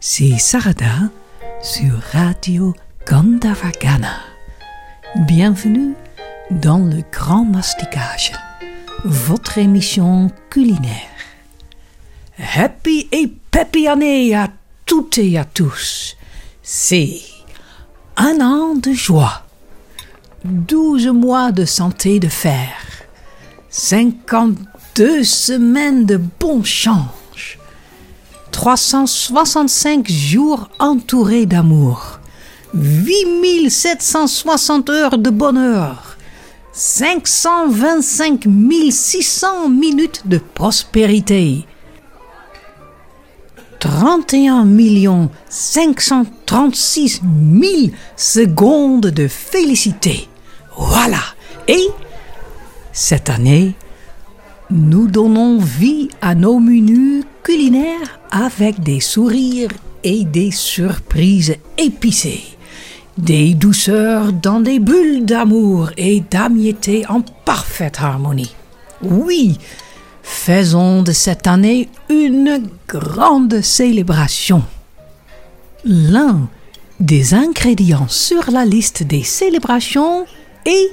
c'est Sarada sur Radio Gandavagana. Bienvenue dans le Grand Masticage, votre émission culinaire. Happy et peppy année à toutes et à tous. C'est un an de joie, douze mois de santé de fer, cinquante-deux semaines de bon change, 365 jours entourés d'amour, 8760 heures de bonheur, 525 600 minutes de prospérité, 31 536 000 secondes de félicité. Voilà. Et cette année, nous donnons vie à nos menus culinaires avec des sourires et des surprises épicées. Des douceurs dans des bulles d'amour et d'amitié en parfaite harmonie. Oui, faisons de cette année une grande célébration. L'un des ingrédients sur la liste des célébrations est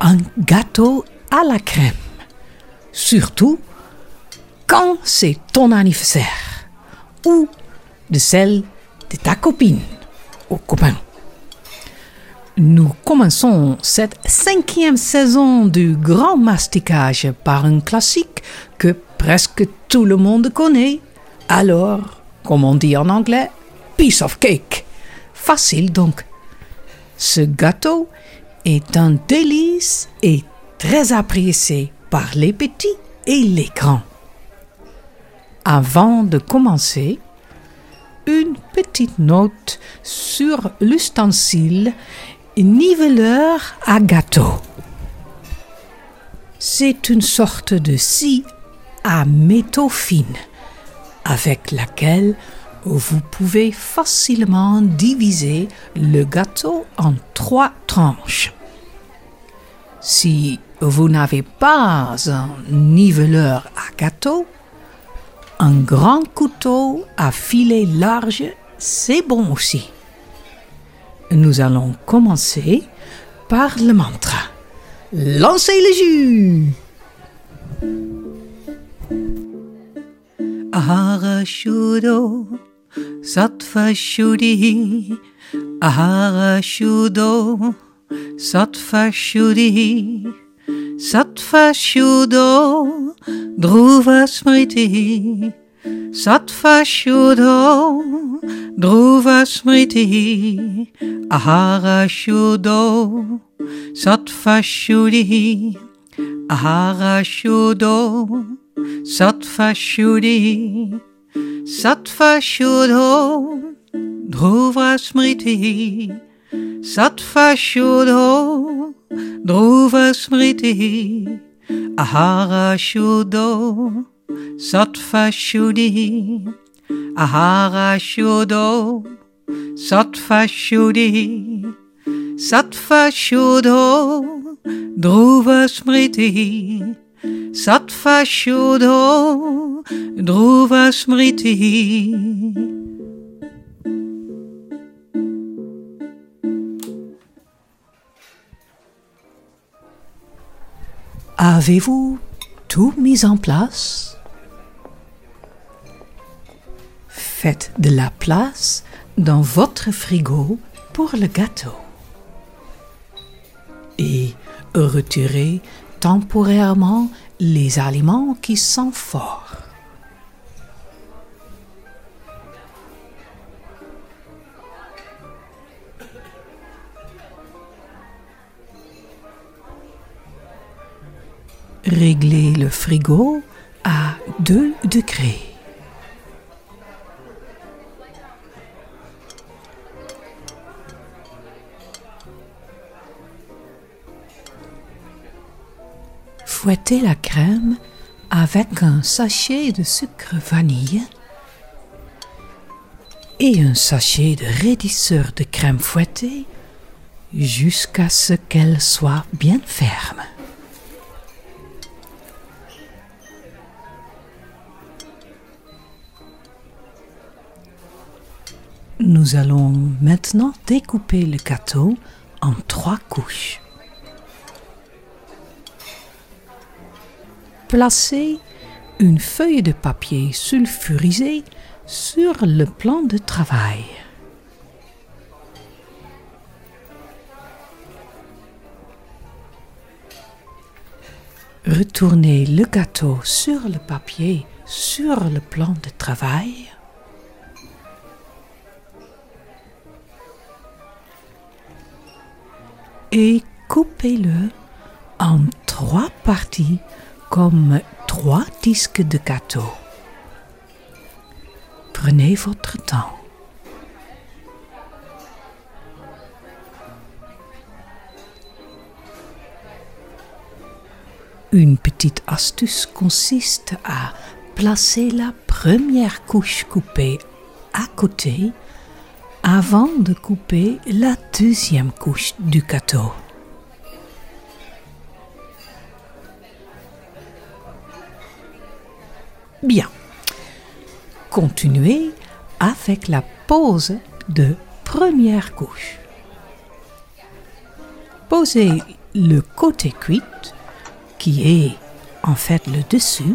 un gâteau à la crème. Surtout quand c'est ton anniversaire ou de celle de ta copine ou copain. Nous commençons cette cinquième saison du grand masticage par un classique que presque tout le monde connaît. Alors, comme on dit en anglais, piece of cake. Facile donc. Ce gâteau est un délice et très apprécié par les petits et les grands. Avant de commencer, une petite note sur l'ustensile niveleur à gâteau. C'est une sorte de scie à métaux fines avec laquelle vous pouvez facilement diviser le gâteau en trois tranches. Si vous n'avez pas un niveleur à gâteau, un grand couteau à filet large, c'est bon aussi. Nous allons commencer par le mantra. Lancez le jus! Ahara Shudo Sattva Shuddhi Ahara Shudo Sattva Shuddhi Sattva Shudo Dhruva Smriti Sattva Shuddho Dhruva Smriti Ahara Shuddho Sattva Shuddhi Ahara Shuddho Sattva Shuddhi Sattva Shuddho Dhruva Smriti Sattva Shuddho Dhruva Smriti Ahara Shuddho Sattva Shuddhi Ahara Shuddho Sattva Shuddhi Sattva Shuddho Dhruva Smriti. Sattva Shuddho Dhruva Smriti Avez-vous tout mis en place? Faites de la place dans votre frigo pour le gâteau. Et retirez temporairement les aliments qui sont forts. Réglez le frigo à 2 degrés. Fouettez la crème avec un sachet de sucre vanille et un sachet de raidisseur de crème fouettée jusqu'à ce qu'elle soit bien ferme. Nous allons maintenant découper le gâteau en trois couches. Placez une feuille de papier sulfurisé sur le plan de travail. Retournez le gâteau sur le papier sur le plan de travail. Et coupez-le en trois parties comme trois disques de gâteau. Prenez votre temps. Une petite astuce consiste à placer la première couche coupée à côté avant de couper la deuxième couche du gâteau. Bien. Continuez avec la pose de première couche. Posez le côté cuit, qui est en fait le dessus,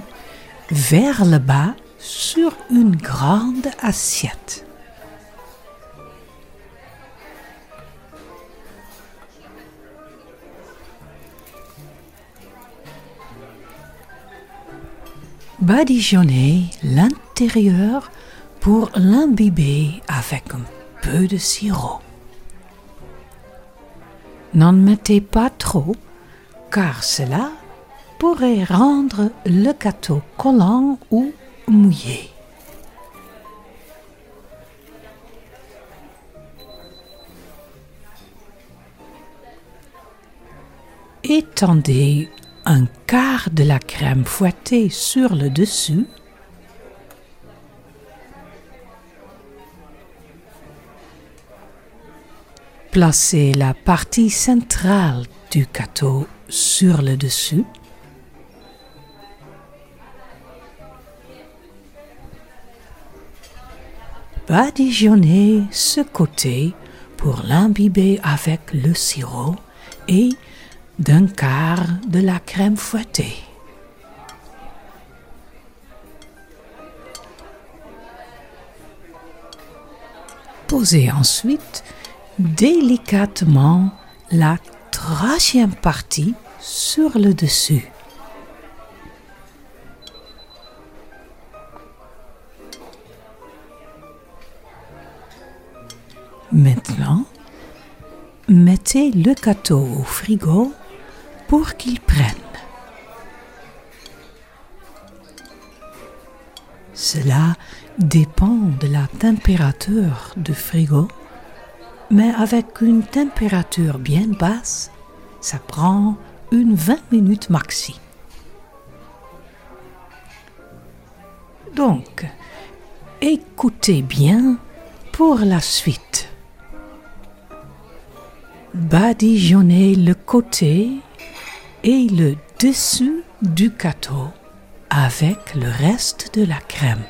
vers le bas sur une grande assiette. Badigeonnez l'intérieur pour l'imbiber avec un peu de sirop. N'en mettez pas trop, car cela pourrait rendre le gâteau collant ou mouillé. Étendez un quart de la crème fouettée sur le dessus. Placez la partie centrale du gâteau sur le dessus. Badigeonnez ce côté pour l'imbiber avec le sirop et d'un quart de la crème fouettée. Posez ensuite délicatement la troisième partie sur le dessus. Maintenant, mettez le gâteau au frigo pour qu'ils prennent. Cela dépend de la température du frigo, mais avec une température bien basse, ça prend une 20 minutes maxi. Donc, écoutez bien pour la suite. Badigeonnez le côté et le dessus du gâteau avec le reste de la crème.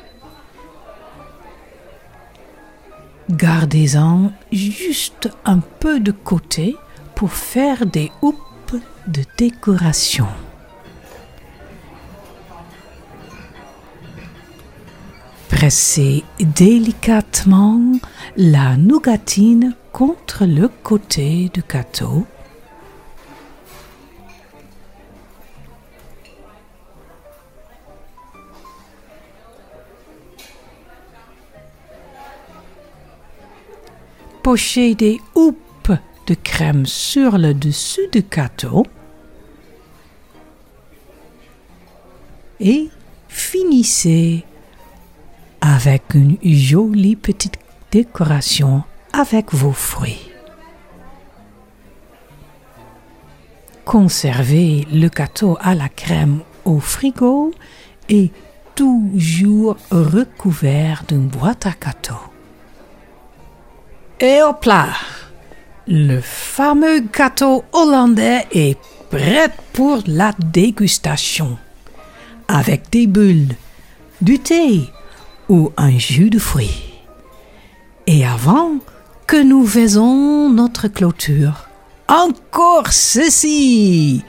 Gardez-en juste un peu de côté pour faire des houppes de décoration. Pressez délicatement la nougatine contre le côté du gâteau pochez des houppes de crème sur le dessus du gâteau et finissez avec une jolie petite décoration avec vos fruits. Conservez le gâteau à la crème au frigo et toujours recouvert d'une boîte à gâteau. Et au plat, le fameux gâteau hollandais est prêt pour la dégustation, avec des bulles, du thé ou un jus de fruits. Et avant que nous faisons notre clôture, encore ceci.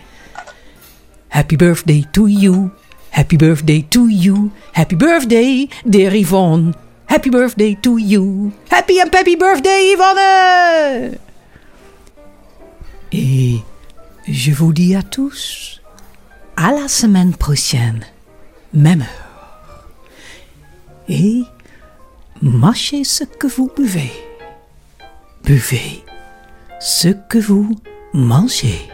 Happy birthday to you. Happy birthday to you. Happy birthday, dear Yvonne. Happy birthday to you. Happy and happy birthday, Yvonne. Et je vous dis à tous, à la semaine prochaine, même heure. Et mâchez ce que vous buvez. Buvez ce que vous mangez.